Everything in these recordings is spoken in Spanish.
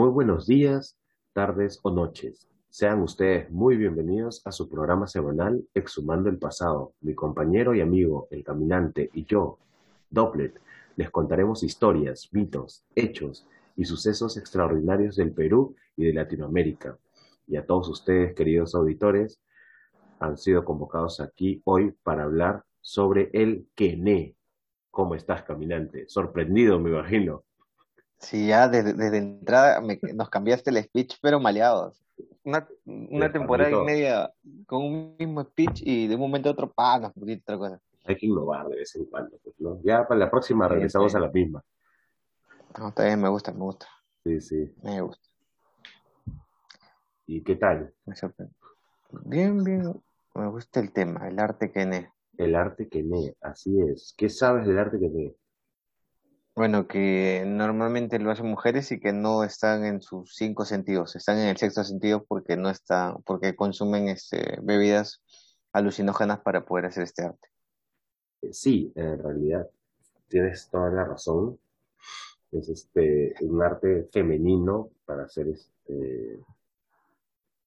Muy buenos días, tardes o noches. Sean ustedes muy bienvenidos a su programa semanal Exhumando el Pasado. Mi compañero y amigo, el caminante, y yo, Dopplet, les contaremos historias, mitos, hechos y sucesos extraordinarios del Perú y de Latinoamérica. Y a todos ustedes, queridos auditores, han sido convocados aquí hoy para hablar sobre el Quené. ¿Cómo estás, caminante? Sorprendido, me imagino. Sí, ya desde, desde entrada me- nos cambiaste el speech, pero maleados. Una, una temporada y media con un mismo speech y de un momento a otro, pa, nos otra cosa. Hay que innovar de vez en cuando, pues, ¿no? Ya para la próxima Sí, regresamos a la misma. No, está bien, me gusta, me gusta, Sí, sí. me gusta, ¿Y qué tal? me sorprende. Bien, bien, me gusta el tema, el arte Kene. El arte Quené, así es. ¿Qué sabes del arte Quené? Bueno, que normalmente lo hacen mujeres y que no están en sus cinco sentidos, están en el sexto sentido porque no están, porque consumen este, bebidas alucinógenas para poder hacer este arte. Eh, Sí, en realidad tienes toda la razón. Es este un arte femenino para ser este,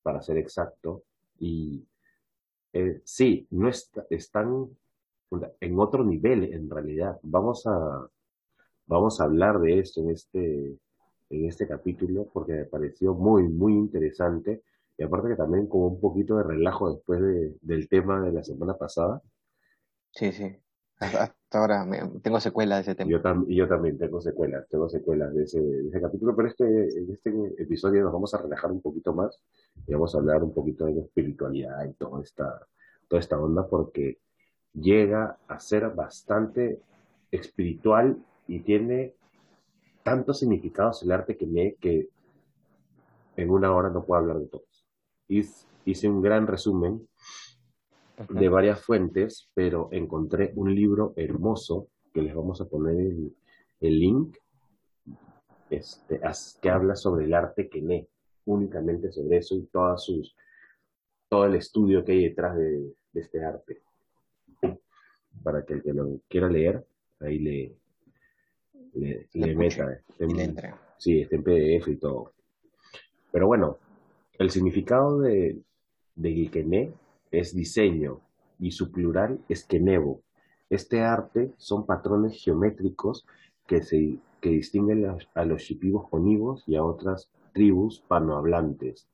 para ser exacto. Y eh, sí, no está, están en otro nivel en realidad. Vamos a, vamos a hablar de esto en este, en este capítulo porque me pareció muy, muy interesante. Y aparte que también como un poquito de relajo después de- del tema de la semana pasada. Sí, sí. Hasta ahora me- tengo secuelas de ese tema. Yo, tam- yo también tengo secuelas, tengo secuelas de ese, de ese capítulo, pero este, en este episodio nos vamos a relajar un poquito más y vamos a hablar un poquito de la espiritualidad y toda esta, toda esta onda porque llega a ser bastante espiritual y tiene tantos significados el arte que me que en una hora no puedo hablar de todos. Hice un gran resumen Ujú. de varias fuentes, pero encontré un libro hermoso que les vamos a poner el, el link, este, que habla sobre el arte Quené, únicamente sobre eso y todas sus, todo el estudio que hay detrás de, de este arte. Para que el que lo quiera leer, ahí le, le, Le meta. y le entre. sí, está en PDF y todo. Pero bueno, el significado de, quené es diseño y su plural es quenevo. Este arte son patrones geométricos que, se, que distinguen a, a los shipibos conivos y a otras tribus panohablantes.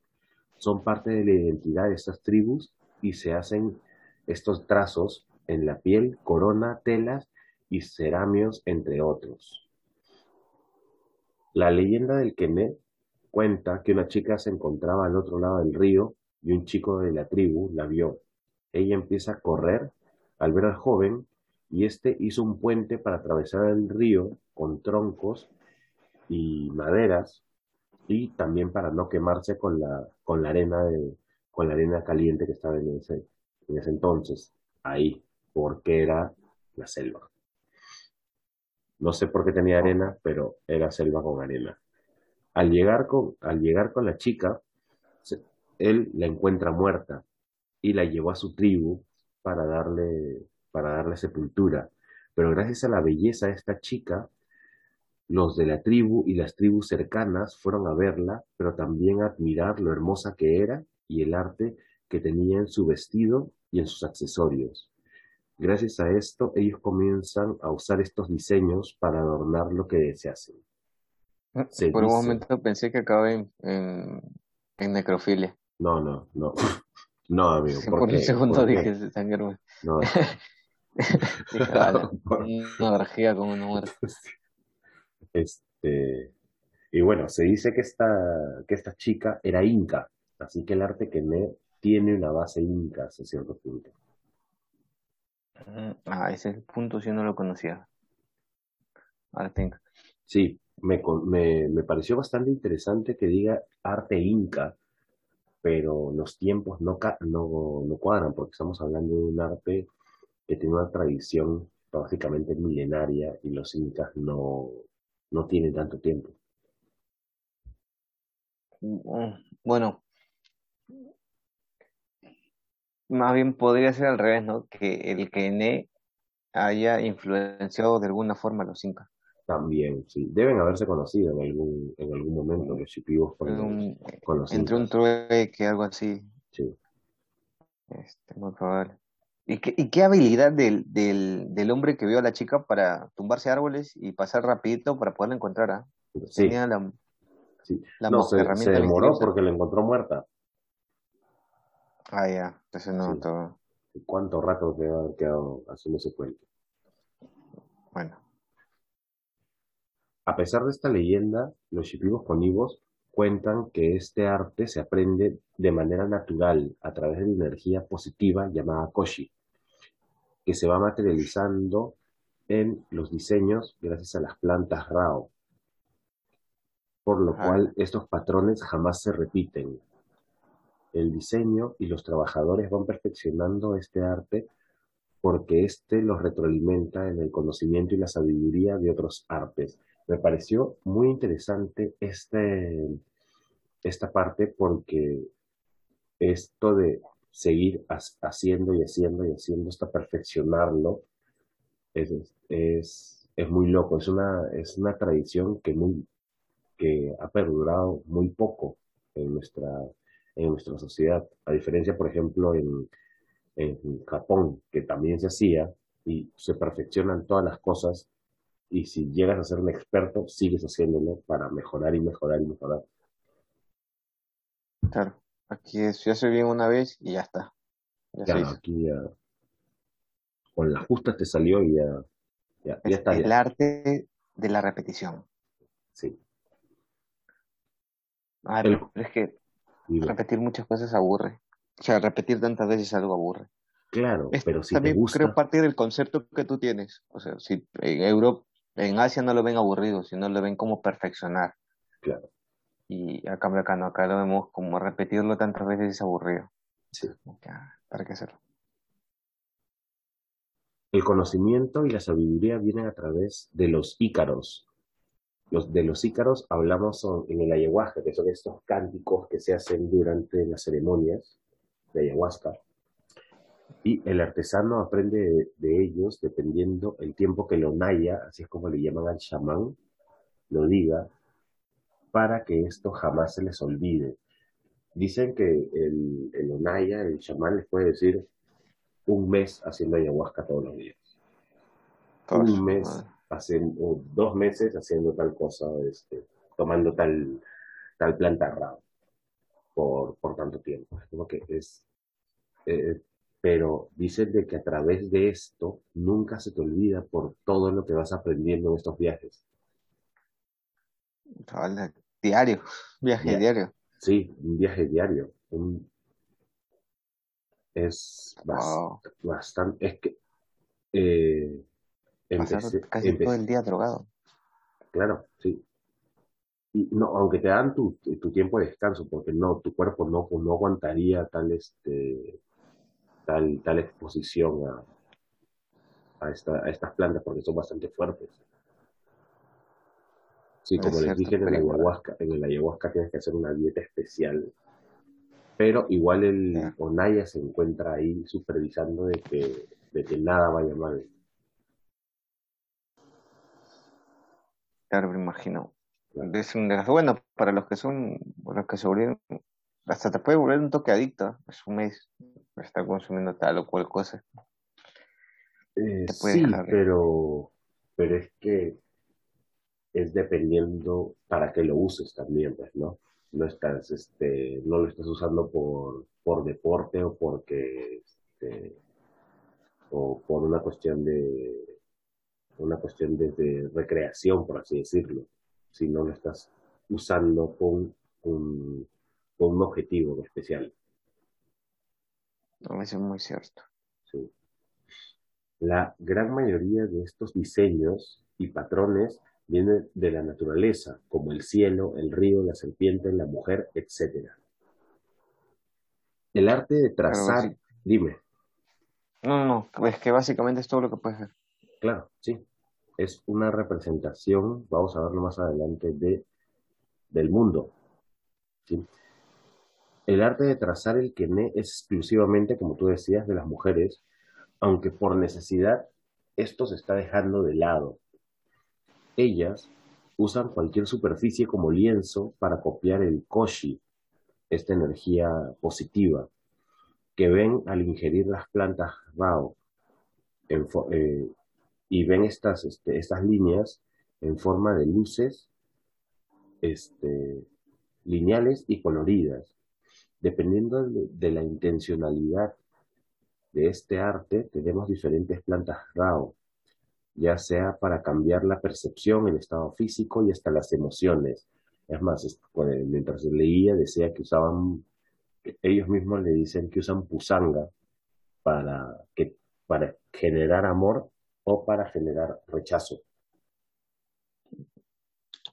Son parte de la identidad de estas tribus y se hacen estos trazos en la piel, corona, telas y ceramios, entre otros. La leyenda del quené cuenta que una chica se encontraba al otro lado del río y un chico de la tribu la vio. Ella empieza a correr al ver al joven y este hizo un puente para atravesar el río con troncos y maderas y también para no quemarse con la, con la arena de, con la arena caliente que estaba en ese, en ese entonces, ahí, porque era la selva. No sé por qué tenía arena, pero era selva con arena. Al llegar con, al llegar con la chica, él la encuentra muerta y la llevó a su tribu para darle, para darle sepultura. Pero gracias a la belleza de esta chica, los de la tribu y las tribus cercanas fueron a verla, pero también a admirar lo hermosa que era y el arte que tenía en su vestido y en sus accesorios. Gracias a esto, ellos comienzan a usar estos diseños para adornar lo que deseasen. Se Por un momento pensé que acabé en, en, en necrofilia. no, no, no, no, amigo, ¿por Por un segundo ¿Por dije, qué? "Se sangró". No, Dije, ala, ¿por una orgía con una muerte. Este, y bueno, se dice que esta, que esta chica era inca, así que el arte quené tiene una base inca hasta cierto punto. Mm, Ah, ese es el punto, si no lo conocía. Ahora tengo. Sí, me, me, me pareció bastante interesante que diga arte inca, pero los tiempos no, ca- no, no cuadran, porque estamos hablando de un arte que tiene una tradición básicamente milenaria y los incas no, no tienen tanto tiempo. Mm, Bueno, más bien podría ser al revés, ¿no? Que el Kené haya influenciado de alguna forma a los incas. También, sí. Deben haberse conocido en algún, en algún momento los chipivos con los, Un- con los entre un trueque, algo así. Sí. Este, muy probable. ¿Y qué, y qué habilidad del, del, del hombre que vio a la chica para tumbarse árboles y pasar rapidito para poderla encontrar? ¿ah? Sí, Tenía la, sí. la No, se, se demoró porque la encontró muerta. Ah, ya. Entonces no, Sí. todo. ¿Cuánto rato haber quedado haciendo ese cuento? Bueno, A pesar de esta leyenda, los shipibos conivos cuentan que este arte se aprende de manera natural a través de la energía positiva llamada koshi, que se va materializando en los diseños gracias a las plantas Rao, por lo cual estos patrones jamás se repiten. El diseño y los trabajadores van perfeccionando este arte porque éste los retroalimenta en el conocimiento y la sabiduría de otros artes. Me pareció muy interesante este, esta parte porque esto de seguir ha- haciendo y haciendo y haciendo hasta perfeccionarlo es, es, es muy loco. Es una, es una tradición que, muy, que ha perdurado muy poco en nuestra, en nuestra sociedad. A diferencia, por ejemplo, en, en Japón, que también se hacía y se perfeccionan todas las cosas y si llegas a ser un experto, sigues haciéndolo para mejorar y mejorar y mejorar. claro. Aquí es, yo hace bien una vez y ya está. Ya se Claro, aquí ya con la justa te salió y ya, ya, ya Es está, el ya. arte de la repetición. Sí. Ah, El- pero es que Repetir muchas cosas aburre. O sea, repetir tantas veces algo aburre. Claro, Es pero si te también gusta, creo parte del concepto que tú tienes. O sea, si en Europa, en Asia no lo ven aburrido, sino lo ven como perfeccionar. claro, Y a cambio acá no, acá lo vemos como repetirlo tantas veces es aburrido. sí. Que, ah, ¿Para qué hacerlo? El conocimiento y la sabiduría vienen a través de los ícaros. Los, de los ícaros hablamos son- en el ayahuasca, que son estos cánticos que se hacen durante las ceremonias de ayahuasca. Y el artesano aprende de, de ellos dependiendo el tiempo que lo naya, así es como le llaman al chamán, lo diga, para que esto jamás se les olvide. Dicen que el, el onaya, el chamán, les puede decir un mes haciendo ayahuasca todos los días. Un mes. Haciendo, o dos meses haciendo tal cosa, este, tomando tal, tal planta rara por, por tanto tiempo. Como que es, eh, pero dicen de que a través de esto nunca se te olvida por todo lo que vas aprendiendo en estos viajes. Diario, viaje diario. Sí, un viaje diario. un- es Wow. bastante, es que eh, Pasar casi empecé- todo el día drogado. Claro, sí. Y no, aunque te dan tu, tu tiempo de descanso, porque no, tu cuerpo no, no aguantaría tal, este, tal, tal exposición a, a, esta, a estas plantas porque son bastante fuertes. Sí, como les dije en el ayahuasca, en el ayahuasca tienes que hacer una dieta especial. Pero igual el Ya. Onaya se encuentra ahí supervisando de que, de que nada vaya mal. Claro, me imagino. Es un desgaste. Bueno, para los que son, los que se volvieron, hasta te puede volver un toque adicto. Es un mes, estar consumiendo tal o cual cosa. Eh, sí, dejar- pero, pero es que es dependiendo para qué lo uses también, pues, ¿no? No estás, este, no lo estás usando por, por deporte o porque, este, o por una cuestión de, una cuestión de, de recreación, por así decirlo, si no lo estás usando con un, con un objetivo especial. No, eso es muy cierto. Sí. La gran mayoría de estos diseños y patrones vienen de la naturaleza, como el cielo, el río, la serpiente, la mujer, etc. El arte de trazar, dime, No, no, no. Es que básicamente es todo lo que puedes ver. claro, sí, es una representación, vamos a verlo más adelante, de, del mundo. El arte de trazar el quené es exclusivamente, como tú decías, de las mujeres, aunque por necesidad esto se está dejando de lado. Ellas usan cualquier superficie como lienzo para copiar el koshi, esta energía positiva, que ven al ingerir las plantas Rao eh, y ven estas, este, estas líneas en forma de luces este, lineales y coloridas. Dependiendo de, la intencionalidad de este arte, tenemos diferentes plantas Rao, ya sea para cambiar la percepción, el estado físico y hasta las emociones. Es más, mientras leía decía que usaban, ellos mismos le dicen que usan pusanga para, que, para generar amor o para generar rechazo.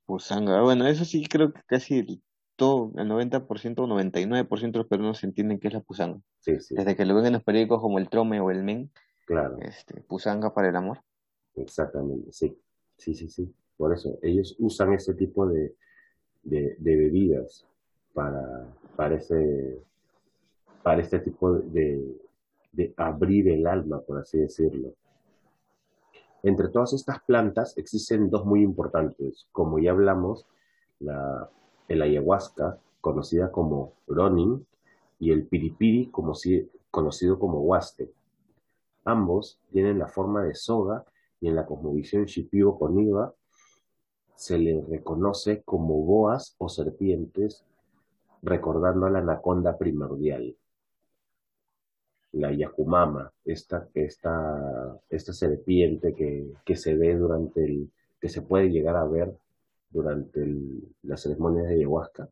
Pusanga, bueno, eso sí creo que casi todo, el 90% o 99% de los peruanos entienden qué es la pusanga. Desde que lo ven en los periódicos como el Trome o el Men, claro. este, pusanga para el amor. Exactamente, sí. Sí, sí, sí. Por eso, ellos usan ese tipo de, de, bebidas para, para, ese, para este tipo de, de abrir el alma, por así decirlo. Entre todas estas plantas existen dos muy importantes. Como ya hablamos, la, el ayahuasca, conocida como ronin, y el piripiri, conocido como huaste. Ambos tienen la forma de soga y en la cosmovisión shipibo coniva se le reconoce como boas o serpientes, recordando a la anaconda primordial. La Yakumama, esta, esta, esta serpiente que, que, se ve durante el, que se puede llegar a ver durante las ceremonias de ayahuasca.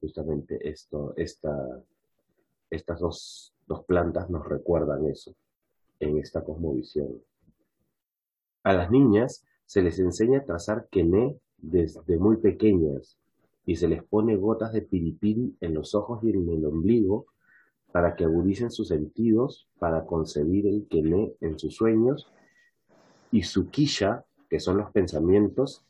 Justamente esto, esta, estas dos, dos plantas nos recuerdan eso en esta cosmovisión. A las niñas se les enseña a trazar quené desde muy pequeñas y se les pone gotas de piripiri en los ojos y en el ombligo para que agudicen sus sentidos para concebir el quené en sus sueños y su quilla, que son los pensamientos,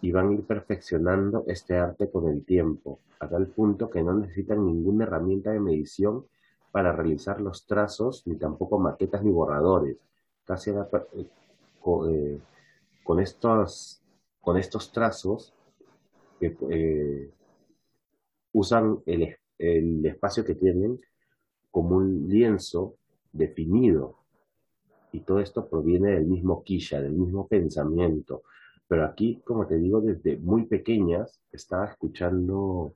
y van a ir perfeccionando este arte con el tiempo, a tal punto que no necesitan ninguna herramienta de medición para realizar los trazos, ni tampoco maquetas ni borradores, casi eh, eh, con, estos, con estos trazos que eh, usan el, el espacio que tienen como un lienzo definido. Y todo esto proviene del mismo quilla, del mismo pensamiento. Pero aquí, como te digo, desde muy pequeñas estaba escuchando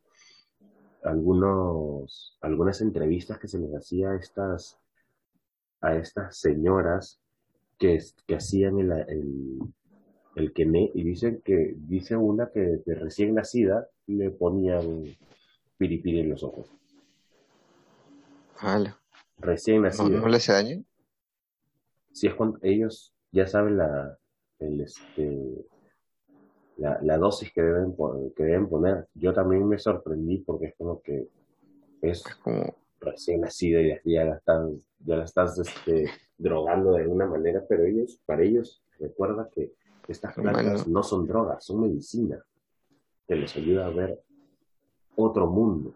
algunos, algunas entrevistas que se les hacía a estas, a estas señoras que, que hacían el, el, el y dicen que, dice una que de recién nacida le ponían piripiri en los ojos. Vale. Recién nacida. ¿No, le hace daño? Sí, es cuando ellos ya saben la, el, este, la, la dosis que deben, que deben poner. Yo también me sorprendí porque es como que es como recién nacida y ya la están, ya la estás este, drogando de alguna manera, pero ellos, para ellos, recuerda que estas plantas no son drogas, son medicina, que les ayuda a ver otro mundo.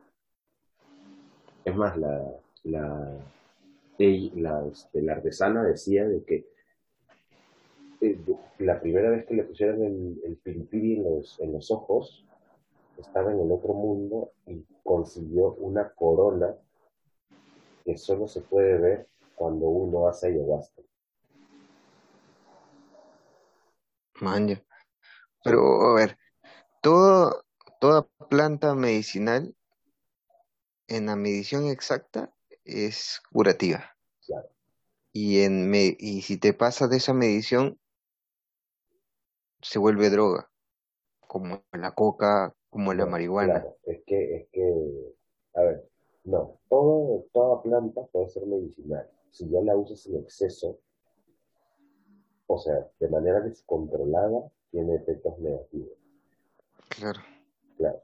Es más, la, la, la, este, la artesana decía de que eh, la primera vez que le pusieron el, el en los, en los ojos, estaba en el otro mundo y consiguió una corona que solo se puede ver cuando uno hace ayahuasca. Manja. Pero, a ver, todo, toda planta medicinal en la medición exacta es curativa. Claro. Y, en y si te pasas de esa medición, se vuelve droga, como la coca, como la marihuana. Claro, es que, es que, a ver, no, todo, toda planta puede ser medicinal. Si ya la usas en exceso, o sea, de manera descontrolada, tiene efectos negativos. Claro.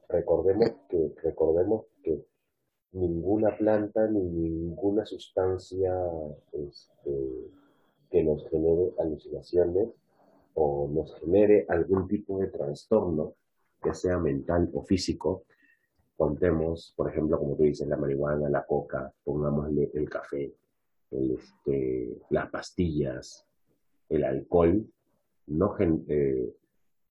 Recordemos que, recordemos que ninguna planta ni ninguna sustancia este, que nos genere alucinaciones o nos genere algún tipo de trastorno, ya sea mental o físico, contemos, por ejemplo, como tú dices, la marihuana, la coca, pongámosle el café, este, las pastillas, el alcohol, no, eh,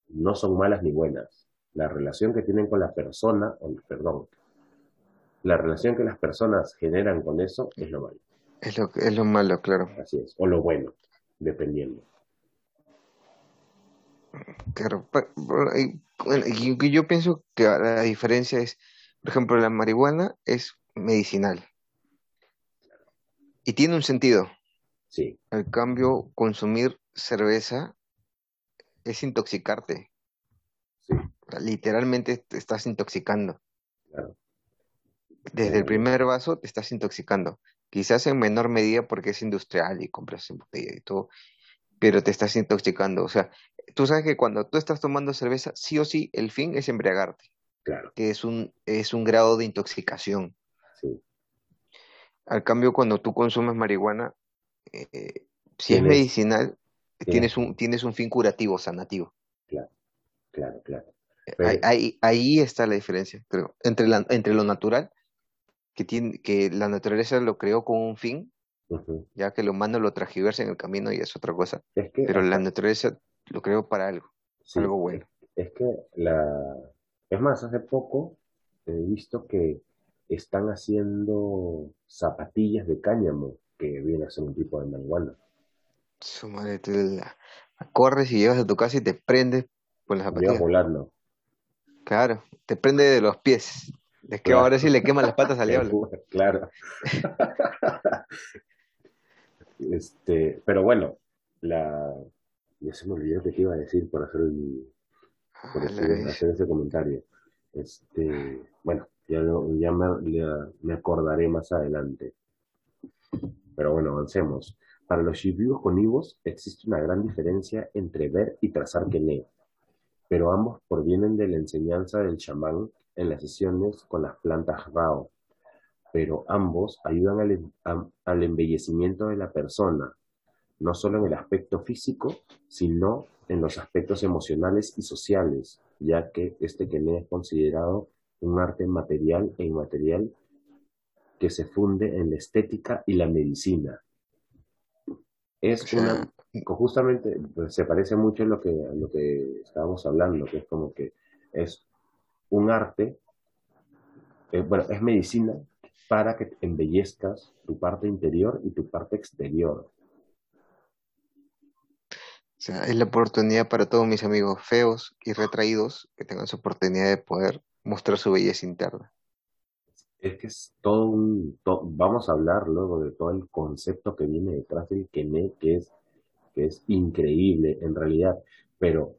no son malas ni buenas. La relación que tienen con la persona, o, perdón, la relación que las personas generan con eso es lo malo. Es lo, es lo malo, claro. Así es, o lo bueno, dependiendo. Claro, y, yo pienso que la diferencia es, por ejemplo, la marihuana es medicinal y tiene un sentido. Sí. Al cambio, consumir cerveza es intoxicarte. Literalmente te estás intoxicando. Claro. Desde el primer vaso te estás intoxicando. Quizás en menor medida porque es industrial y compras en botella y todo, pero te estás intoxicando. O sea, tú sabes que cuando tú estás tomando cerveza, sí o sí, el fin es embriagarte. Claro. Que es un, es un grado de intoxicación. Sí. Al cambio, cuando tú consumes marihuana, eh, si es medicinal, tienes un, tienes un fin curativo, sanativo. Claro, claro, claro. Ahí, ahí, está la diferencia, creo, entre, la, entre lo natural, que, tiene, que la naturaleza lo creó con un fin, ya que lo humano lo tragiversa en el camino y es otra cosa. pero la naturaleza lo creó para algo, algo bueno. Es, que la... Es más, hace poco he visto que están haciendo zapatillas de cáñamo que viene a ser un tipo de marihuana. Su madre, la, corres y llegas a tu casa y te prendes con las zapatillas. volando. Claro, te prende de los pies. Es que ahora sí le queman las patas al diablo. Claro. este, pero bueno, la ya se me olvidó que te iba a decir por hacer por ah, hacer ese comentario. Este, bueno, ya, ya, me, acordaré más adelante. Pero bueno, avancemos. Para los shibuyos con Ivos existe una gran diferencia entre ver y trazar Kene, pero ambos provienen de la enseñanza del chamán en las sesiones con las plantas Rao, pero ambos ayudan al, al embellecimiento de la persona, no solo en el aspecto físico, sino en los aspectos emocionales y sociales, ya que este Kene es considerado un arte material e inmaterial que se funde en la estética y la medicina. Es una, justamente, pues, se parece mucho a lo que, lo que estábamos hablando, que es como que es un arte, eh, bueno, es medicina para que embellezcas tu parte interior y tu parte exterior. O sea, es la oportunidad para todos mis amigos feos y retraídos que tengan su oportunidad de poder mostrar su belleza interna. Es que es todo un... vamos a hablar luego de todo el concepto que viene detrás del Kené, que es, que es increíble en realidad. Pero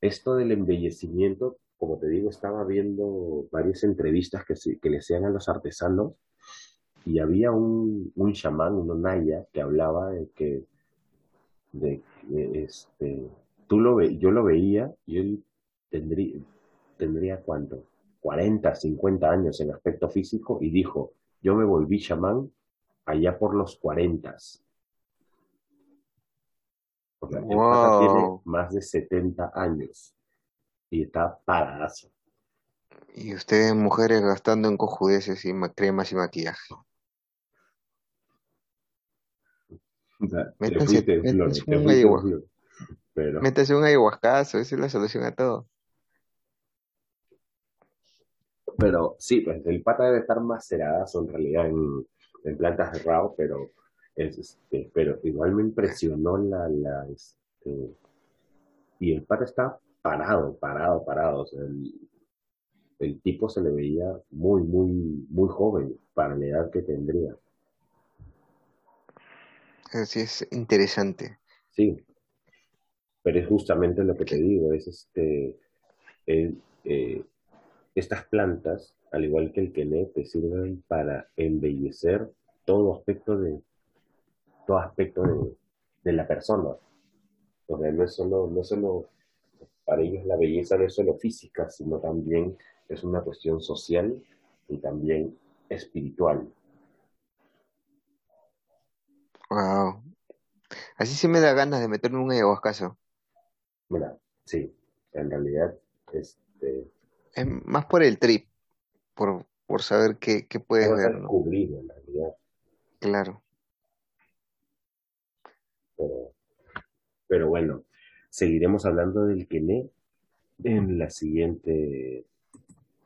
esto del embellecimiento, como te digo, estaba viendo varias entrevistas que, que le hacían a los artesanos y había un, un chamán, un onaya, que hablaba de que de, este, tú lo ve, yo lo veía y él tendría, tendría cuánto, 40, 50 años en aspecto físico y dijo, yo me volví chamán allá por los 40. O sea, tiene más de 70 años y está paradazo. Y ustedes mujeres gastando en cojudeces y cremas y maquillaje. métanse, un pero... métanse un ayahuascazo, esa es la solución a todo. Pero sí, pues el pata debe estar maceradazo en realidad en, en plantas de pero, este, pero igual me impresionó la, la este, y el pata está parado, parado, parado. el, el tipo se le veía muy, muy, muy joven para la edad que tendría. Así es interesante. Sí, pero es justamente lo que te digo, es este, eh, estas plantas, al igual que el quené, te sirven para embellecer todo aspecto de, todo aspecto de, la persona. O sea, no es solo, no solo, para ellos la belleza no es solo física, sino también es una cuestión social y también espiritual. Wow. Así sí me da ganas de meterme un ayahuascazo. Mira, sí, en realidad, este... Es más por el trip, por, por saber qué, qué puedes ver. descubrir, en realidad. Claro. Pero, bueno, seguiremos hablando del Kené en la siguiente,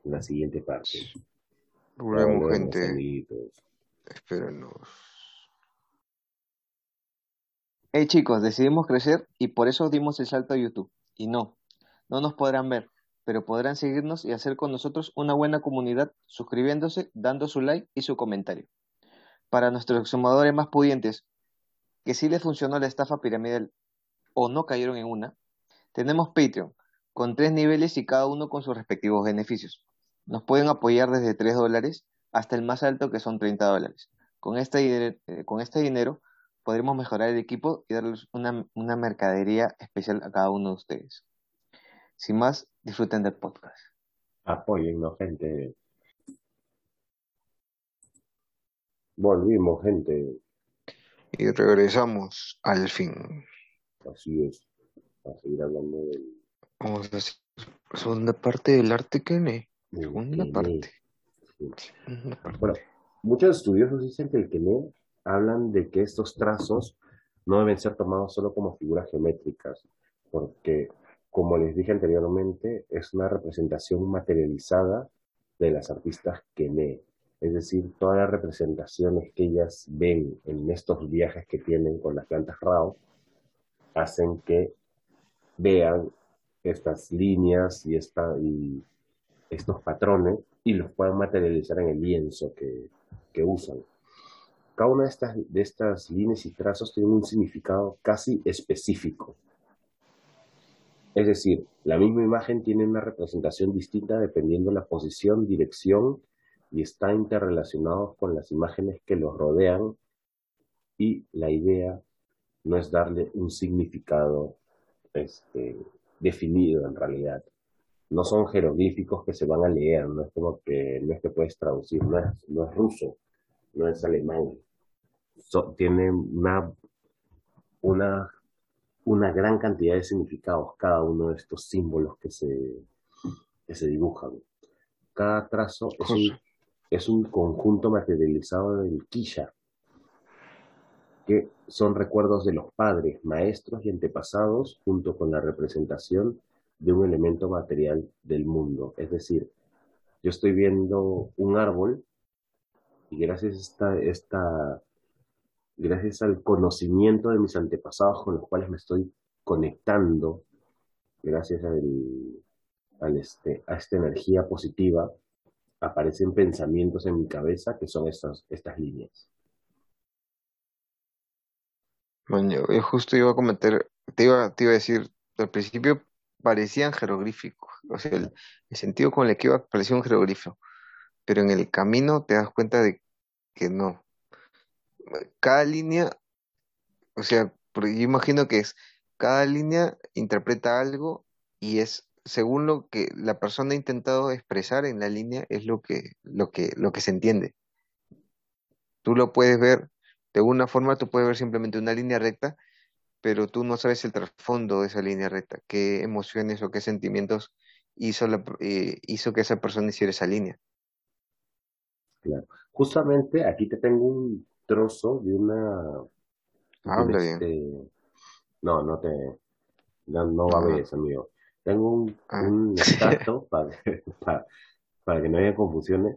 en la siguiente parte. Volvemos, gente. Espérenos. Hey chicos, decidimos crecer y por eso dimos el salto a YouTube. Y no, no nos podrán ver, pero podrán seguirnos y hacer con nosotros una buena comunidad suscribiéndose, dando su like y su comentario. Para nuestros exhumadores más pudientes, que sí les funcionó la estafa piramidal o no cayeron en una, tenemos Patreon, con tres niveles y cada uno con sus respectivos beneficios. Nos pueden apoyar desde 3 dólares hasta el más alto que son 30 dólares. Con este, eh, con este dinero podremos mejorar el equipo y darles una, una mercadería especial a cada uno de ustedes. Sin más, disfruten del podcast. Apóyennos, gente. Volvimos, gente. Y regresamos al fin. Así es. A seguir hablando del. Vamos a hacer segunda parte del arte Kene. Segunda parte. Bueno, muchos estudiosos dicen que el Kene hablan de que estos trazos no deben ser tomados solo como figuras geométricas, porque, como les dije anteriormente, es una representación materializada de las artistas Kene. Es decir, todas las representaciones que ellas ven en estos viajes que tienen con las plantas RAW hacen que vean estas líneas y, esta, y estos patrones y los puedan materializar en el lienzo que, que usan. Cada una de estas, de estas líneas y trazos tiene un significado casi específico. Es decir, la misma imagen tiene una representación distinta dependiendo de la posición, dirección y está interrelacionado con las imágenes que los rodean y la idea no es darle un significado este, definido en realidad. No son jeroglíficos que se van a leer, no es como que no es que puedes traducir, no es, no es ruso, no es alemán, tiene una, una, una gran cantidad de significados cada uno de estos símbolos que se, que se dibujan. Cada trazo es un, es un conjunto materializado del quilla, que son recuerdos de los padres, maestros y antepasados, junto con la representación de un elemento material del mundo. Es decir, yo estoy viendo un árbol y gracias a esta, gracias al conocimiento de mis antepasados con los cuales me estoy conectando, gracias al, este, a esta energía positiva, aparecen pensamientos en mi cabeza que son estas, estas líneas. Bueno, yo justo iba a comentar, te iba, te iba a decir, al principio parecían jeroglíficos, o sea, el, sentido con el que iba parecía un jeroglífico, pero en el camino te das cuenta de que no, cada línea, o sea, yo imagino que es, cada línea interpreta algo y es según lo que la persona ha intentado expresar en la línea es lo que, lo que, lo que se entiende. Tú lo puedes ver de una forma, tú puedes ver simplemente una línea recta, pero tú no sabes el trasfondo de esa línea recta, qué emociones o qué sentimientos hizo, la, eh, hizo que esa persona hiciera esa línea. Claro. Justamente aquí te tengo un, trozo de una... Habla bien. Este, no, no te... No, va a ver eso, amigo. Tengo un, ah. un extracto, para, para, que no haya confusiones,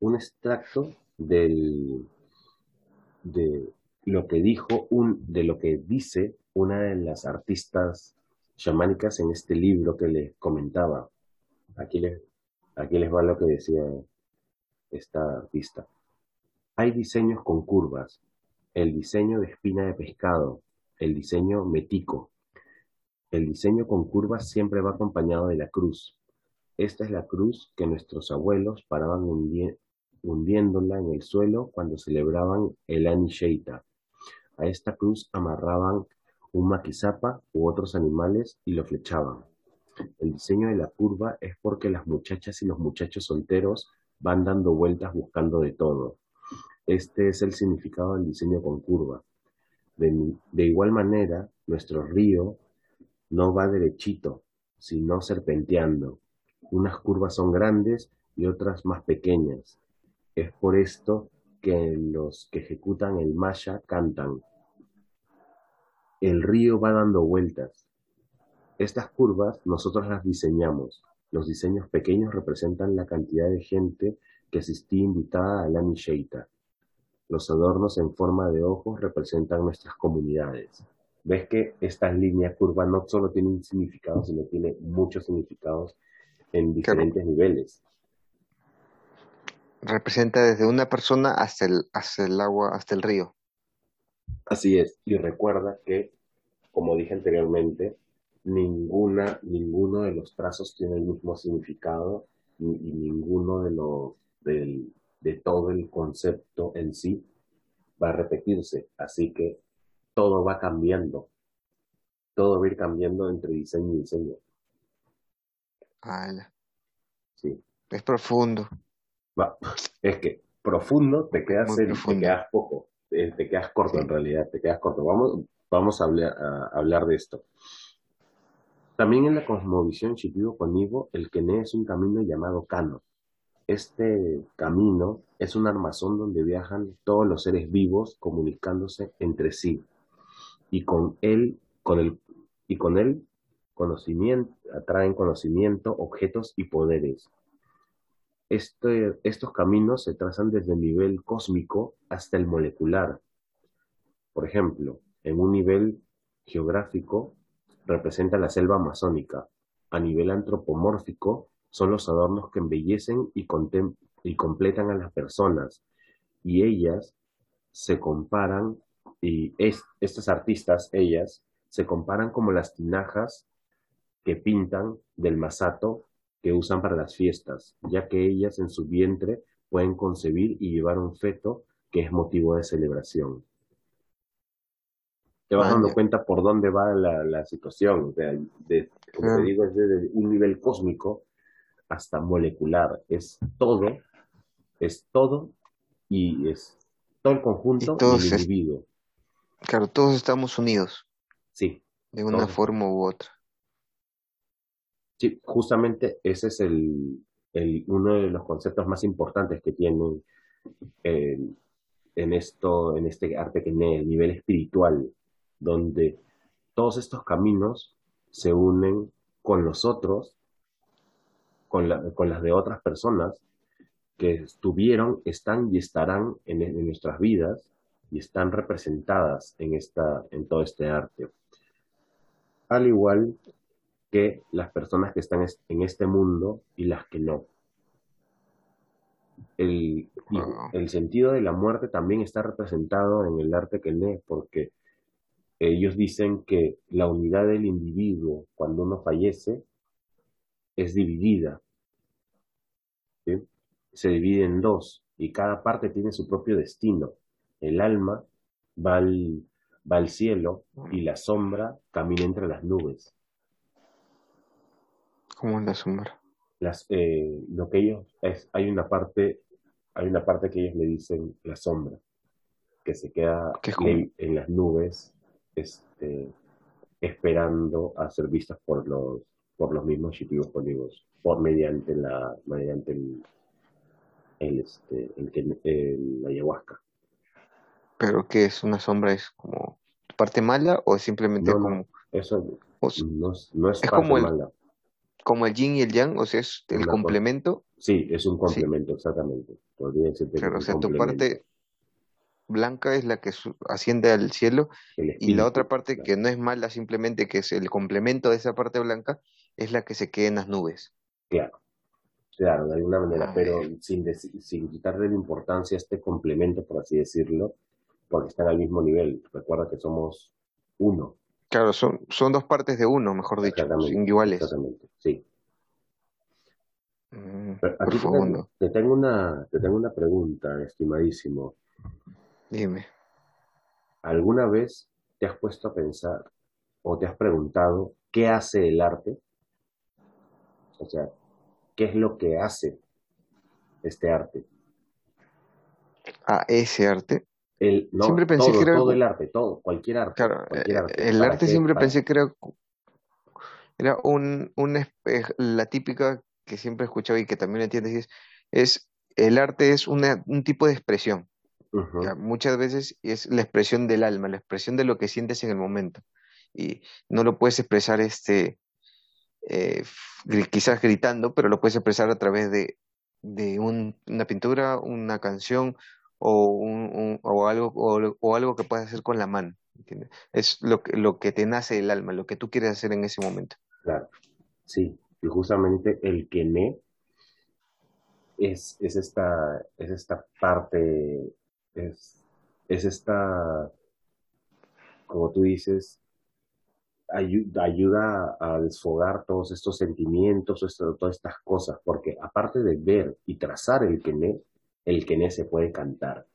un extracto del, de lo que dijo, un, de lo que dice una de las artistas chamánicas en este libro que les comentaba. Aquí les, aquí les va lo que decía esta artista. Hay diseños con curvas, el diseño de espina de pescado, el diseño metico. El diseño con curvas siempre va acompañado de la cruz. Esta es la cruz que nuestros abuelos paraban hundiéndola en el suelo cuando celebraban el Ani Sheita. A esta cruz amarraban un maquizapa u otros animales y lo flechaban. El diseño de la curva es porque las muchachas y los muchachos solteros van dando vueltas buscando de todo. Este es el significado del diseño con curva. De, igual manera, nuestro río no va derechito, sino serpenteando. Unas curvas son grandes y otras más pequeñas. Es por esto que los que ejecutan el maya cantan. El río va dando vueltas. Estas curvas nosotros las diseñamos. Los diseños pequeños representan la cantidad de gente que asistía invitada a la Nisheita. Los adornos en forma de ojos representan nuestras comunidades. Ves que estas líneas curvas no solo tienen un significado, sino tiene muchos significados en diferentes niveles. Representa desde una persona hasta el, hasta el agua, hasta el río. Así es. Y recuerda que, como dije anteriormente, ninguna, ninguno de los trazos tiene el mismo significado y, ninguno de los de todo el concepto en sí va a repetirse. Así que todo va cambiando. Todo va a ir cambiando entre diseño y diseño. Sí. Es profundo. Es que profundo te quedas, te quedas poco, te, quedas corto en realidad, te quedas corto. Vamos, vamos a, hablar, a hablar de esto. También en la cosmovisión Shipibo Konibo, el Kene es un camino llamado Kano. Este camino es un armazón donde viajan todos los seres vivos comunicándose entre sí y con él, con el, y con él conocimiento, atraen conocimiento, objetos y poderes. Este, estos caminos se trazan desde el nivel cósmico hasta el molecular. Por ejemplo, en un nivel geográfico representa la selva amazónica. A nivel antropomórfico son los adornos que embellecen y, y completan a las personas. Y ellas se comparan, y estas artistas, ellas, se comparan como las tinajas que pintan del masato que usan para las fiestas, ya que ellas en su vientre pueden concebir y llevar un feto que es motivo de celebración te vas dando cuenta por dónde va la, situación. O sea, como te digo, es desde un nivel cósmico hasta molecular. Es todo, es todo y es todo el conjunto del individuo. claro, todos estamos unidos. Sí. De una forma u otra. Justamente ese es el, uno de los conceptos más importantes que tienen eh, en esto, en este arte que es el nivel espiritual donde todos estos caminos se unen con los otros, con, las de otras personas que estuvieron, están y estarán en, nuestras vidas y están representadas en, esta, en todo este arte. Al igual que las personas que están en este mundo y las que no. El, el sentido de la muerte también está representado en el arte que lee, porque ellos dicen que la unidad del individuo cuando uno fallece es dividida. Se divide en dos y cada parte tiene su propio destino. El alma va al, va al cielo y la sombra camina entre las nubes. ¿Cómo es la sombra? Las, eh, lo que ellos es, hay una parte, hay una parte que ellos le dicen la sombra, que se queda en las nubes este, esperando a ser vistas por los, por los mismos polígonos por mediante la, mediante el, el, este, el, ayahuasca. ¿Pero qué es? ¿Una sombra es como parte mala o simplemente como...? eso no, es, parte como el, mala. Como el yin y el yang, o sea, es el complemento. Sí, es un complemento, exactamente. Pero, o sea, tu parte blanca es la que asciende al cielo y la otra parte que no es mala, simplemente que es el complemento de esa parte blanca, es la que se queda en las nubes. Claro, claro, de alguna manera, ah, pero sin, sin quitarle la importancia a este complemento, por así decirlo, porque están al mismo nivel. Recuerda que somos uno. Claro, son, son dos partes de uno, mejor dicho, iguales. Exactamente, sí. Mm, te tengo, una, te tengo una pregunta, estimadísimo. Dime. ¿Alguna vez te has puesto a pensar o te has preguntado qué hace el arte? O sea, ¿qué es lo que hace este arte? ¿A ese arte? El, no, siempre pensé que era todo el arte, todo, cualquier arte. Claro, cualquier eh, arte. el arte siempre pensé que era, era un, un, la típica que siempre he escuchado y que también entiendes es, es el arte es una, un tipo de expresión muchas veces es la expresión del alma, la expresión de lo que sientes en el momento. Y no lo puedes expresar este, eh, quizás gritando, pero lo puedes expresar a través de, de una pintura, una canción o, un, o algo, o, algo que puedas hacer con la mano. Es lo que, lo que te nace el alma, lo que tú quieres hacer en ese momento. Claro, sí, y justamente el que me es, es, esta, es esta parte, es, es esta, como tú dices, ayuda, a desfogar todos estos sentimientos, todas estas cosas, porque aparte de ver y trazar el quené, el quené se puede cantar.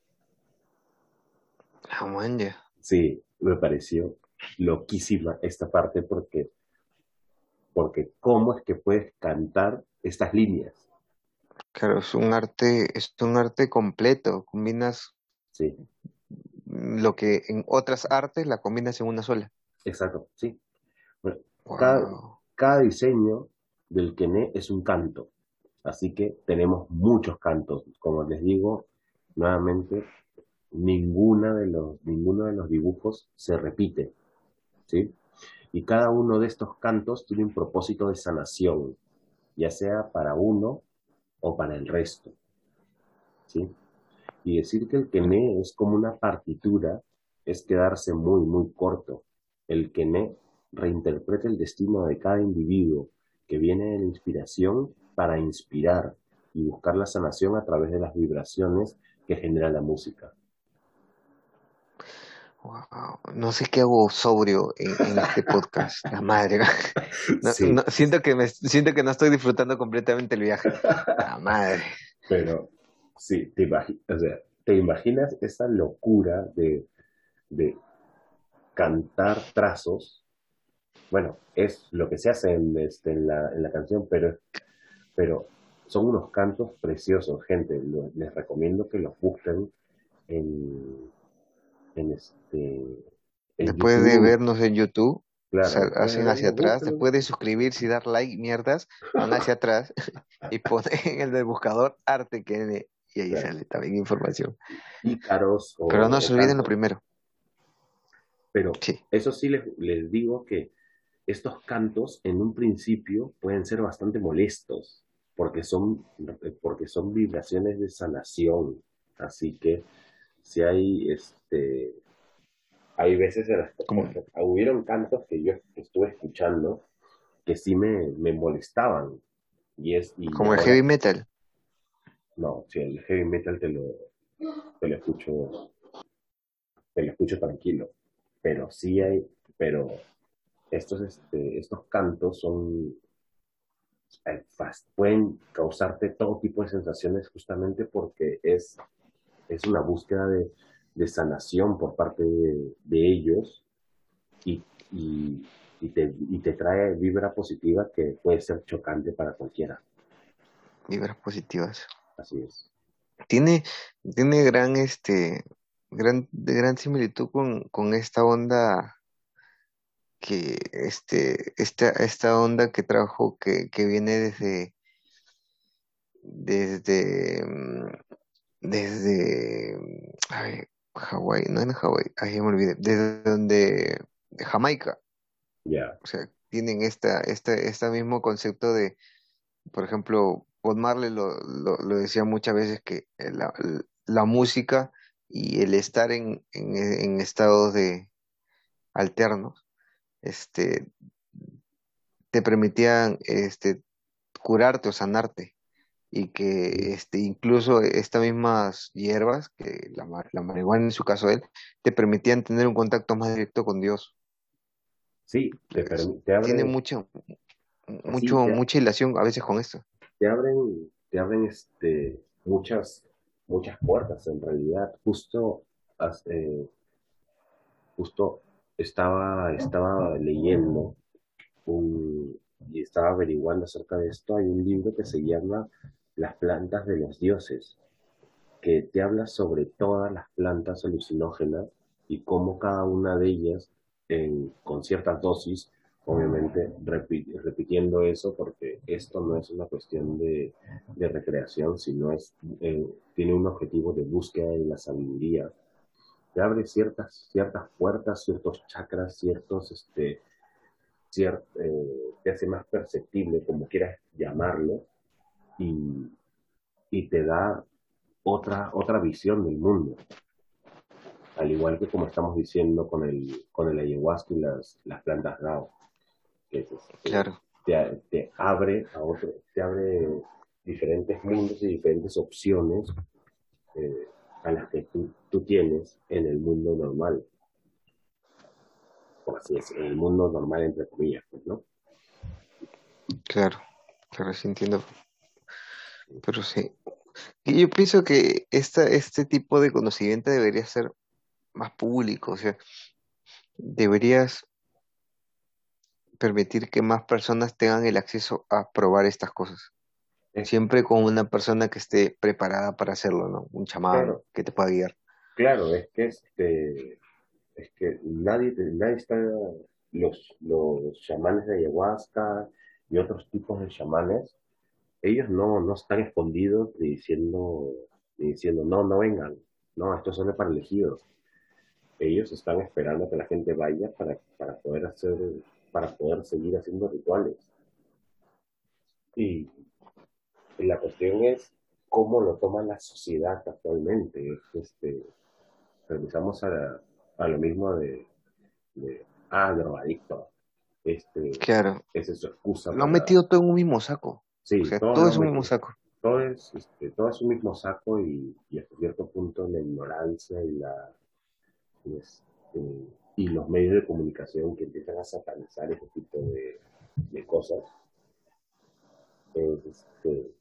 Ah, sí, me pareció loquísima esta parte porque, porque cómo es que puedes cantar estas líneas. Claro, es un arte, es un arte completo, combinas sí. lo que en otras artes la combinas en una sola. Exacto, sí. cada, diseño del quené es un canto, así que tenemos muchos cantos. Como les digo, nuevamente, ninguna de los, ninguno de los dibujos se repite, ¿sí? Y cada uno de estos cantos tiene un propósito de sanación, ya sea para uno o para el resto, ¿sí? Y decir que el quené es como una partitura es quedarse muy, muy corto. El quené reinterpreta el destino de cada individuo que viene de la inspiración para inspirar y buscar la sanación a través de las vibraciones que genera la música. No sé qué hago sobrio en, este podcast, la madre. siento, que me, siento que no estoy disfrutando completamente el viaje. La madre. Pero sí, te, o sea, ¿te imaginas esa locura de, de cantar trazos bueno, es lo que se hace en, este, en, la, en la canción, pero, pero son unos cantos preciosos, gente. les recomiendo que los busquen en, en este. después de vernos en YouTube, hacen hacia atrás, después de suscribirse y dar like, mierdas, van hacia atrás y ponen en el del buscador arte que y ahí sale también información. Pero no se olviden lo primero. Pero eso sí les, les digo que estos cantos en un principio pueden ser bastante molestos porque son, porque son vibraciones de sanación. Así que si hay, este, hay veces en las que hubieron cantos que yo estuve escuchando que sí me, me molestaban. Y es, Como el heavy metal. No, si el heavy metal te lo, te lo escucho, te lo escucho tranquilo. Pero sí hay, pero estos, este, estos cantos son, pueden causarte todo tipo de sensaciones justamente porque es, es una búsqueda de, sanación por parte de, ellos y, te, y te trae vibra positiva que puede ser chocante para cualquiera. Vibras positivas. Así es. Tiene, tiene gran, este, gran, de gran similitud con, con esta onda que este, esta, esta onda que trajo, que, que viene desde, desde, mm, desde, ay, Hawái, no en Hawái, ahí me olvidé, desde donde, de Jamaica. Ya. O sea, tienen esta, este, este mismo concepto de, por ejemplo, Bob Marley lo, lo, lo decía muchas veces que la, la música y el estar en, en, en estados de alternos este, te permitían este, curarte o sanarte y que este, incluso estas mismas hierbas, que la, la marihuana en su caso él, te permitían tener un contacto más directo con Dios. Sí, te, Tiene mucho, mucho, mucha ilación a veces con esto. Te abren, te abren este, muchas, muchas puertas en realidad. Justo, eh, justo estaba, estaba leyendo y estaba averiguando acerca de esto. Hay un libro que se llama Las plantas de los dioses, que te habla sobre todas las plantas alucinógenas y cómo cada una de ellas, con ciertas dosis, obviamente repitiendo eso, porque esto no es una cuestión de, recreación, sino es, eh, tiene un objetivo de búsqueda de la sabiduría te abre ciertas, ciertas puertas, ciertos chakras, ciertos, este, eh, te hace más perceptible, como quieras llamarlo, y, y te da otra, otra visión del mundo. Al igual que como estamos diciendo con el, con el ayahuasca y las, las plantas GAO. Que este, claro. te, te, abre a otro, te abre diferentes mundos y diferentes opciones eh, a las que tú, tú, tienes en el mundo normal. Por así decirlo, en el mundo normal entre comillas, pues, ¿no? Claro, claro, sí entiendo. Pero sí, y yo pienso que esta, este tipo de conocimiento debería ser más público, o sea, deberías permitir que más personas tengan el acceso a probar estas cosas. Siempre con una persona que esté preparada para hacerlo, ¿no? Un chamán que te pueda guiar. Claro, es que este es que nadie, nadie está los, los chamanes de ayahuasca y otros tipos de chamanes ellos no, no están escondidos diciendo, diciendo, no, no vengan, no, esto solo es para elegidos. Ellos están esperando que la gente vaya para, para poder hacer, para poder seguir haciendo rituales. Y, la cuestión es cómo lo toma la sociedad actualmente. Este, revisamos a, a lo mismo de, de ah, drogadicto. Este, claro. Esa es su excusa. Lo han metido todo en un mismo saco. Sí, todo, es un mismo saco. Todo es, este, todo es un mismo saco y, y, hasta cierto punto la ignorancia y la y, este, y, los medios de comunicación que empiezan a satanizar ese tipo de, de cosas. Es, este,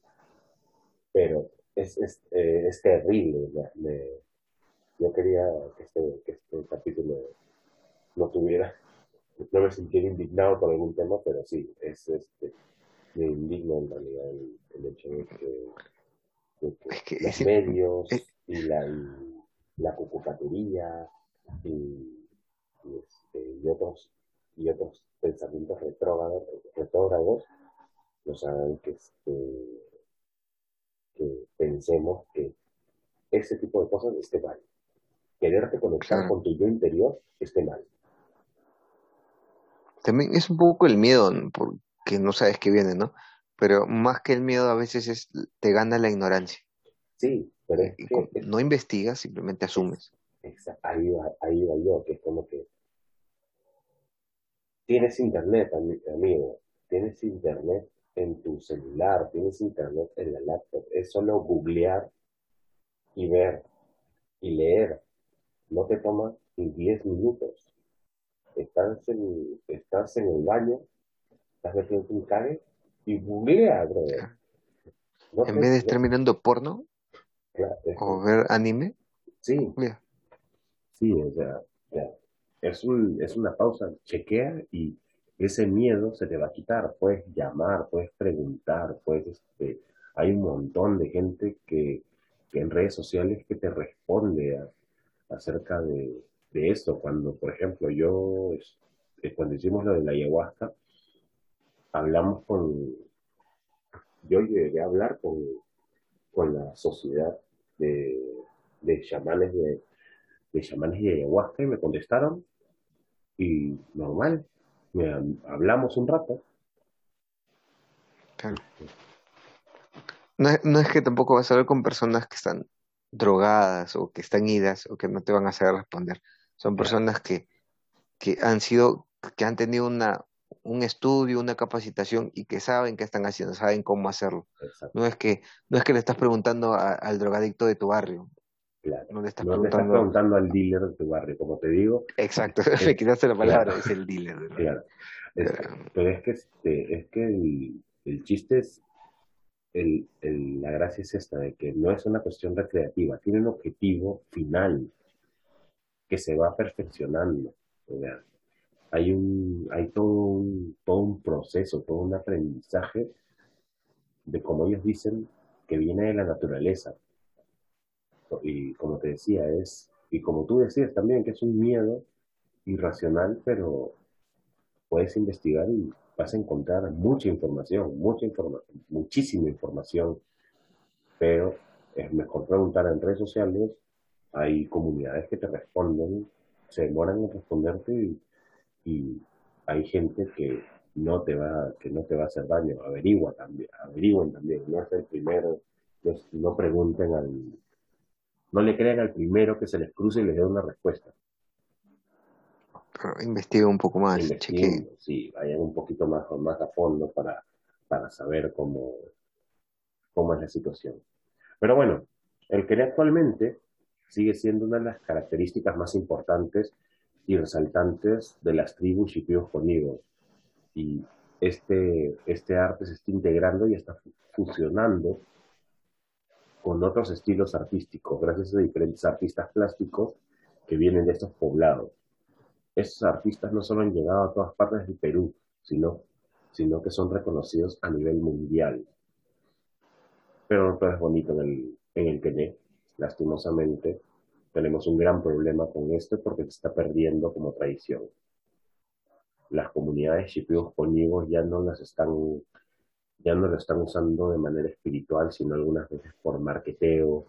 pero es, es, eh, es terrible. Me, yo quería que este, que este capítulo no tuviera, no me sintiera indignado por algún tema, pero sí, es este me indigna en realidad el, hecho de que, los medios y la, la cucupaturía y, este, y, otros y otros pensamientos retrógrados, retrógrados nos hagan que, este, que pensemos que ese tipo de cosas esté mal. Quererte conectar con tu yo interior esté mal. También es un poco el miedo, por, que no sabes qué viene, ¿no? Pero más que el miedo a veces es, te gana la ignorancia. Sí, pero es que, no investigas, simplemente asumes. Exacto, ahí va, ahí va yo, que es como que tienes internet, amigo, tienes internet en tu celular, tienes internet en la laptop, es solo googlear y ver y leer. No te toma ni 10 minutos. Estás en, estás en el baño estás metido un cague y googlea, brother. en vez de estar mirando porno o ver anime, sí. Sí, o sea, es, un, es una pausa, chequea y ese miedo se te va a quitar. Puedes llamar, puedes preguntar, puedes, este, hay un montón de gente que, en redes sociales que te responde acerca de, esto. Cuando, por ejemplo, yo, cuando hicimos lo de la ayahuasca, hablamos con, yo llegué a hablar con, con la sociedad de, de chamanes de, de chamanes de ayahuasca y me contestaron y normal, hablamos un rato. No, no es que tampoco vas a hablar con personas que están drogadas o que están idas o que no te van a hacer responder. Son personas que, que han sido, que han tenido una, un estudio, una capacitación y que saben qué están haciendo, saben cómo hacerlo. No es que no es que le estás preguntando al drogadicto de tu barrio. No le estás, preguntando... al dealer de tu barrio, como te digo. Exacto, me quitaste la palabra, es el dealer. Claro. pero es que, este, es que el, el chiste es, el, el, la gracia es esta, de que no es una cuestión recreativa, tiene un objetivo final que se va perfeccionando. O sea, hay, un, hay todo, un, todo un proceso, todo un aprendizaje de, como ellos dicen, que viene de la naturaleza. Y como te decía, es, y como tú decías también, que es un miedo irracional, pero puedes investigar y vas a encontrar mucha información, mucha información, muchísima información, pero es mejor preguntar en redes sociales, hay comunidades que te responden, se demoran en responderte y hay gente que no te va, que no te va a hacer daño, averigua también, averigüen también, no es el primero, no, no pregunten al, no le crean al primero que se les cruce y les dé una respuesta. Investiga un poco más, cheque. Sí, vayan un poquito más, más a fondo para, para saber cómo, cómo es la situación. Pero bueno, el querer actualmente sigue siendo una de las características más importantes y resaltantes de las tribus y tribus conigos. Y este, este arte se está integrando y está fusionando con otros estilos artísticos, gracias a diferentes artistas plásticos que vienen de estos poblados. Estos artistas no solo han llegado a todas partes del Perú, sino, sino que son reconocidos a nivel mundial. Pero no todo es bonito en el, en el Quené, lastimosamente. Tenemos un gran problema con esto porque se está perdiendo como tradición. Las comunidades chipios conigos ya no las están ya no lo están usando de manera espiritual, sino algunas veces por marketeo,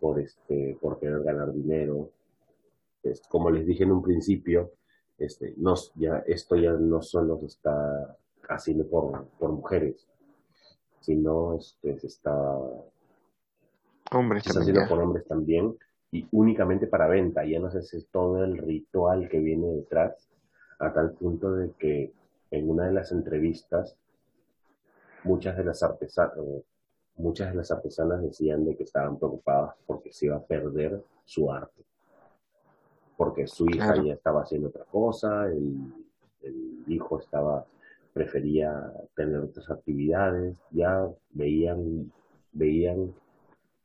por este, por querer ganar dinero. Es, como les dije en un principio, este, no, ya, esto ya no solo se está haciendo por, por mujeres, sino este, se está, hombres haciendo por hombres también y únicamente para venta. Ya no sé si es todo el ritual que viene detrás, a tal punto de que en una de las entrevistas muchas de las artesanas, muchas de las artesanas decían de que estaban preocupadas porque se iba a perder su arte. Porque su hija ya estaba haciendo otra cosa, el, el hijo estaba, prefería tener otras actividades, ya veían, veían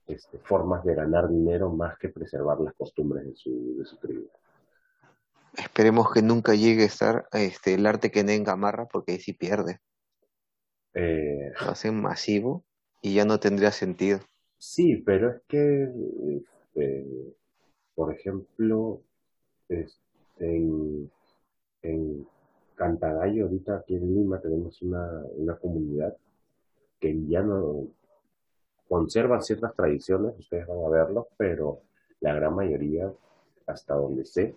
este, formas de ganar dinero más que preservar las costumbres de su, de su tribu. Esperemos que nunca llegue a estar este, el arte que en Gamarra, porque ahí sí pierde. Eh, lo hacen masivo y ya no tendría sentido. Sí, pero es que, este, por ejemplo, en, en Cantagallo, ahorita aquí en Lima, tenemos una, una comunidad que ya no conserva ciertas tradiciones, ustedes van a verlo, pero la gran mayoría, hasta donde sé,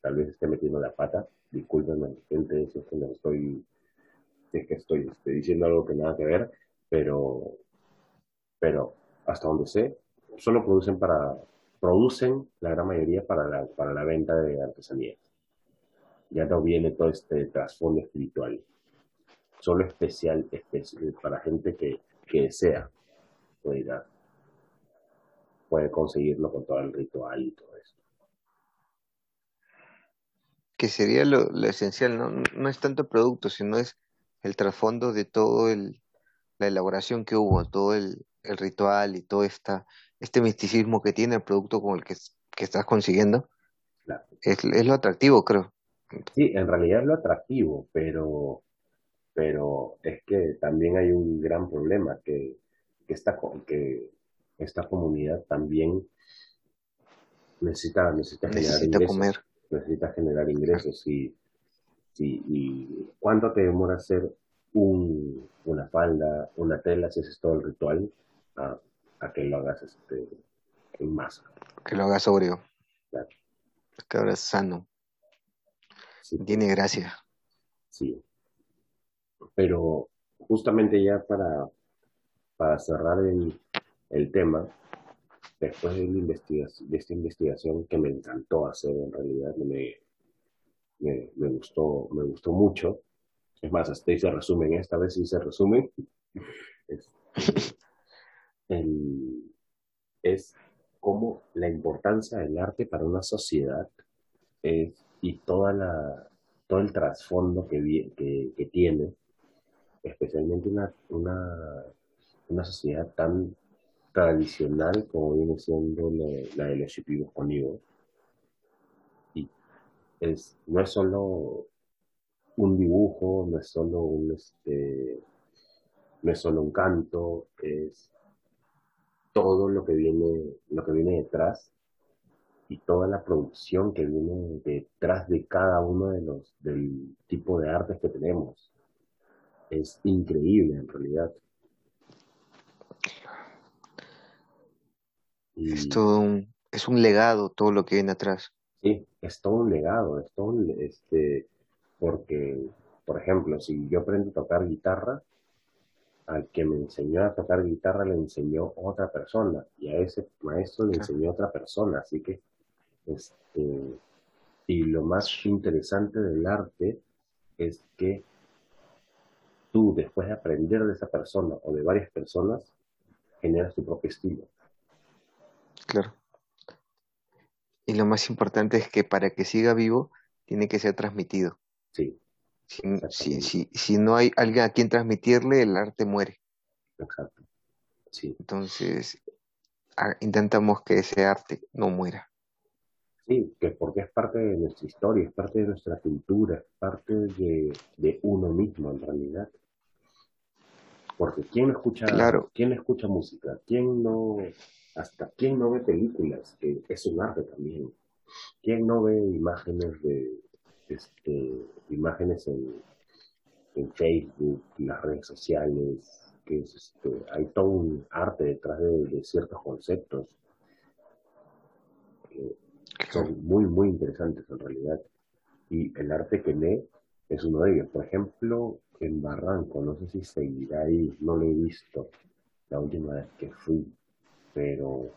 tal vez esté metiendo la pata, discúlpenme, gente, eso es que no estoy es que estoy este, diciendo algo que nada que ver, pero, pero hasta donde sé, solo producen para, producen la gran mayoría para la, para la venta de artesanías. Ya no viene todo este trasfondo espiritual. Solo especial, especial para gente que, que desea puede, puede conseguirlo con todo el ritual y todo eso que sería lo, esencial, ¿no? No es tanto producto, sino es el trasfondo de todo el, la elaboración que hubo, todo el, el ritual y todo esta, este misticismo que tiene el producto con el que, que estás consiguiendo, es, es, lo atractivo, creo. Sí, en realidad es lo atractivo, pero, pero es que también hay un gran problema, que, que, esta, que esta comunidad también necesita, necesita, necesita generar ingresos, comer. Necesita generar ingresos y Sí, ¿y cuánto te demora hacer un, una falda, una tela, si haces todo el ritual, a, a que lo hagas este, en masa? Que lo hagas sobrio. Claro. Que ahora es sano. Tiene gracia. Sí. Pero justamente ya para, para cerrar el, el tema, después de, la de esta investigación que me encantó hacer en realidad, me, me, gustó, me gustó mucho. Es más, hasta se resumen, esta vez se resumen. Es, como la importancia del arte para una sociedad y toda la, todo el trasfondo que, tiene, especialmente una, una, una sociedad tan tradicional como viene siendo la, de los es, no es solo un dibujo, no es solo un, este, no es solo un canto, es todo lo que viene, lo que viene detrás y toda la producción que viene detrás de cada uno de los, del tipo de artes que tenemos. Es increíble en realidad. Es es un legado todo lo que viene atrás. Sí, es todo un legado, es todo un, este, Porque, por ejemplo, si yo aprendo a tocar guitarra, al que me enseñó a tocar guitarra le enseñó otra persona y a ese maestro le enseñó otra persona. Así que, este, y lo más interesante del arte es que tú, después de aprender de esa persona o de varias personas, generas tu propio estilo. Claro. Y lo más importante es que para que siga vivo, tiene que ser transmitido. Sí, Si, si, si, si no hay alguien a quien transmitirle, el arte muere. exacto. Sí, Entonces, a- intentamos que ese arte no muera. sí, que porque es parte de nuestra historia, es parte de nuestra cultura, es parte de, de uno mismo en realidad. Porque ¿quién escucha, Claro. quién escucha música? ¿Quién no, hasta quién no ve películas? Que es un arte también. ¿Quién no ve imágenes de, este, imágenes en, en Facebook, las redes sociales? Que es, este, hay todo un arte detrás de, de ciertos conceptos que Claro. son muy, muy interesantes en realidad. Y el arte que lee es uno de ellos. Por ejemplo, en Barranco, no sé si seguirá ahí, no lo he visto la última vez que fui, pero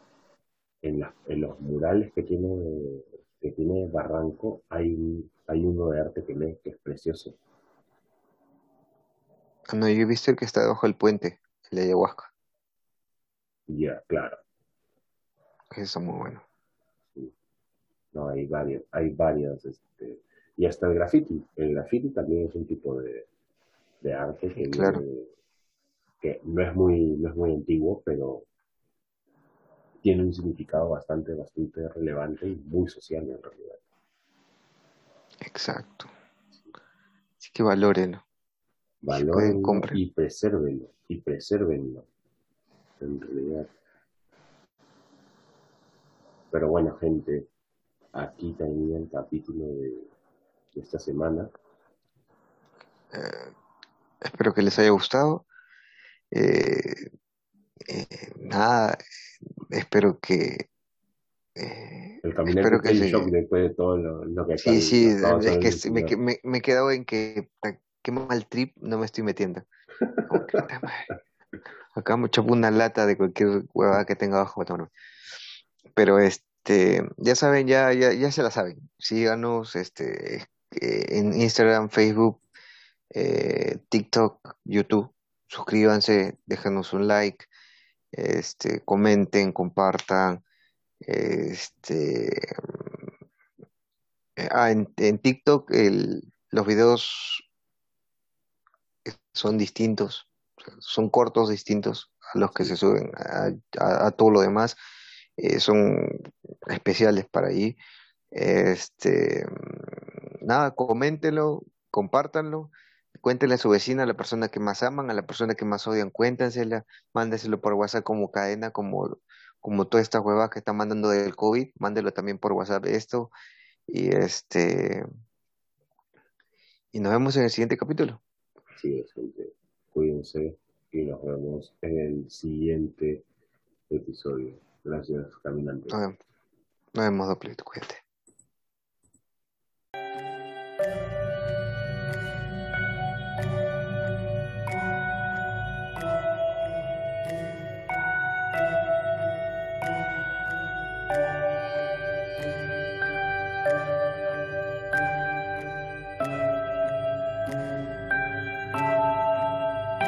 en, las- en los murales que tiene, que tiene Barranco hay, hay uno de arte que lee que es precioso. No, yo he visto el que está debajo del puente, el de ayahuasca. Ya, claro, Ese está muy bueno. sí. No, hay varios, hay varias, este, y hasta el graffiti. El graffiti también es un tipo de, de arte que Claro. viene- que no es muy, no es muy antiguo, pero tiene un significado bastante, bastante relevante y muy social en realidad. Exacto. Así que valórenlo. Valórenlo y presérvenlo, y presérvenlo, en realidad. Pero bueno, gente, aquí termina el capítulo de, de esta semana. Eh, espero que les haya gustado. Eh, eh, nada, espero que eh, El caminante espero que se- shock después de todo lo, lo que Sí, sí, es que me, me, me he quedado en que puta, qué mal trip no me estoy metiendo. Que. Acá me chupo una lata de cualquier huevada que tenga abajo. Pero este, ya saben, ya, ya, ya se la saben. Síganos este, eh, en Instagram, Facebook, eh, TikTok, YouTube. Suscríbanse, déjanos un like, este, comenten, compartan. Este, eh, ah, en, en TikTok el- los videos son distintos, son cortos distintos a los que se suben a, a- a todo lo demás, eh, son especiales para allí. Este, nada, coméntenlo, compártanlo, cuéntenle a su vecina, a la persona que más aman, a la persona que más odian, cuéntensela, mándeselo por WhatsApp como cadena, como, como todas estas huevas que están mandando del COVID, mándelo también por WhatsApp esto, y este, y nos vemos en el siguiente capítulo. Es, gente. Cuídense y nos vemos en el siguiente episodio. Gracias, caminantes. Nos vemos, nos vemos, cuídate.